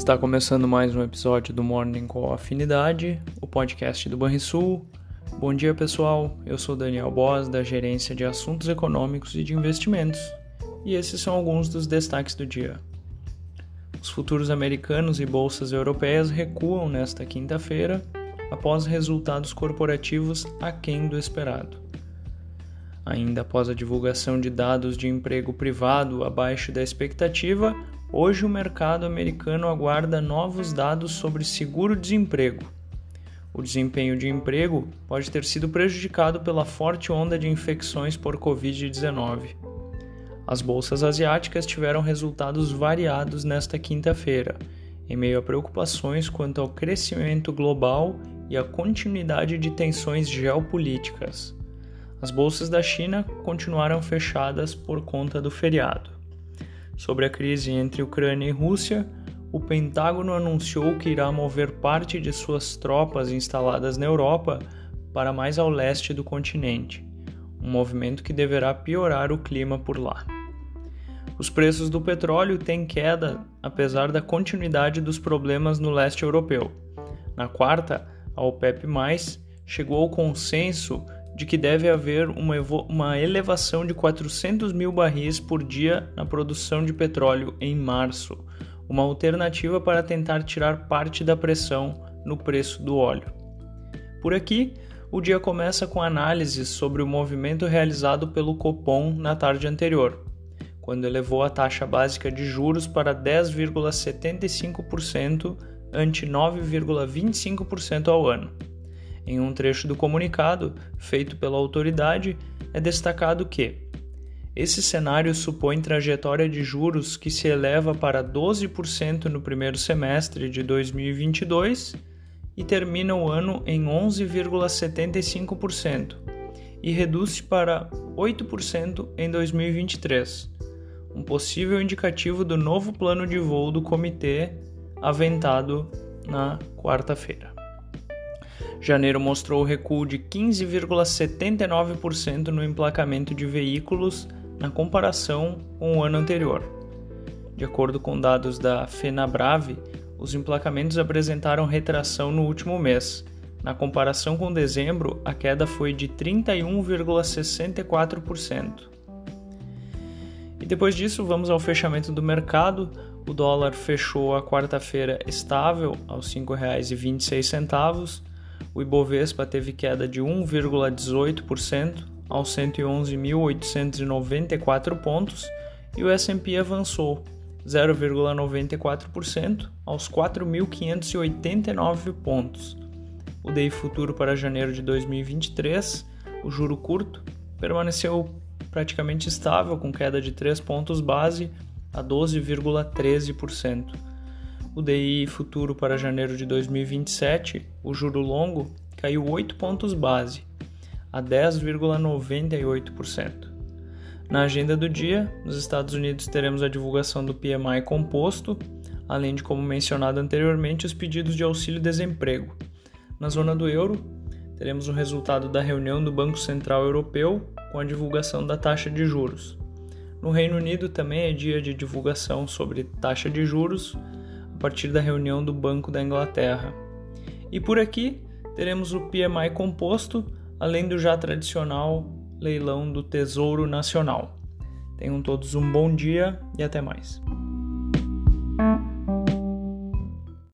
Está começando mais um episódio do Morning com Afinidade, o podcast do Banrisul. Bom dia, pessoal. Eu sou Daniel Boas, da Gerência de Assuntos Econômicos e de Investimentos, e esses são alguns dos destaques do dia. Os futuros americanos e bolsas europeias recuam nesta quinta-feira após resultados corporativos aquém do esperado. Ainda após a divulgação de dados de emprego privado abaixo da expectativa, hoje o mercado americano aguarda novos dados sobre seguro-desemprego. O desempenho de emprego pode ter sido prejudicado pela forte onda de infecções por Covid-19. As bolsas asiáticas tiveram resultados variados nesta quinta-feira, em meio a preocupações quanto ao crescimento global e a continuidade de tensões geopolíticas. As bolsas da China continuaram fechadas por conta do feriado. Sobre a crise entre Ucrânia e Rússia, o Pentágono anunciou que irá mover parte de suas tropas instaladas na Europa para mais ao leste do continente, um movimento que deverá piorar o clima por lá. Os preços do petróleo têm queda apesar da continuidade dos problemas no leste europeu. Na quarta, a OPEP, chegou ao consenso de que deve haver uma, uma elevação de 400 mil barris por dia na produção de petróleo em março, uma alternativa para tentar tirar parte da pressão no preço do óleo. Por aqui, o dia começa com análises sobre o movimento realizado pelo Copom na tarde anterior, quando elevou a taxa básica de juros para 10,75% ante 9,25% ao ano. Em um trecho do comunicado, feito pela autoridade, é destacado que esse cenário supõe trajetória de juros que se eleva para 12% no primeiro semestre de 2022 e termina o ano em 11,75% e reduz para 8% em 2023, um possível indicativo do novo plano de voo do comitê aventado na quarta-feira. Janeiro mostrou recuo de 15,79% no emplacamento de veículos na comparação com o ano anterior. De acordo com dados da FenaBrave, os emplacamentos apresentaram retração no último mês. Na comparação com dezembro, a queda foi de 31,64%. E depois disso, vamos ao fechamento do mercado. O dólar fechou a quarta-feira estável aos R$ 5,26 o Ibovespa teve queda de 1,18% aos 111.894 pontos e o S&P avançou 0,94% aos 4.589 pontos. O DI futuro para janeiro de 2023, o juro curto, permaneceu praticamente estável com queda de 3 pontos base a 12,13% o DI futuro para janeiro de 2027, o juro longo, caiu 8 pontos base, a 10,98%. Na agenda do dia, nos Estados Unidos teremos a divulgação do PMI composto, além de, como mencionado anteriormente, os pedidos de auxílio-desemprego. Na zona do euro, teremos o resultado da reunião do Banco Central Europeu com a divulgação da taxa de juros. No Reino Unido também é dia de divulgação sobre taxa de juros, partir da reunião do Banco da Inglaterra. E por aqui teremos o PMI composto, além do já tradicional leilão do Tesouro Nacional. Tenham todos um bom dia e até mais.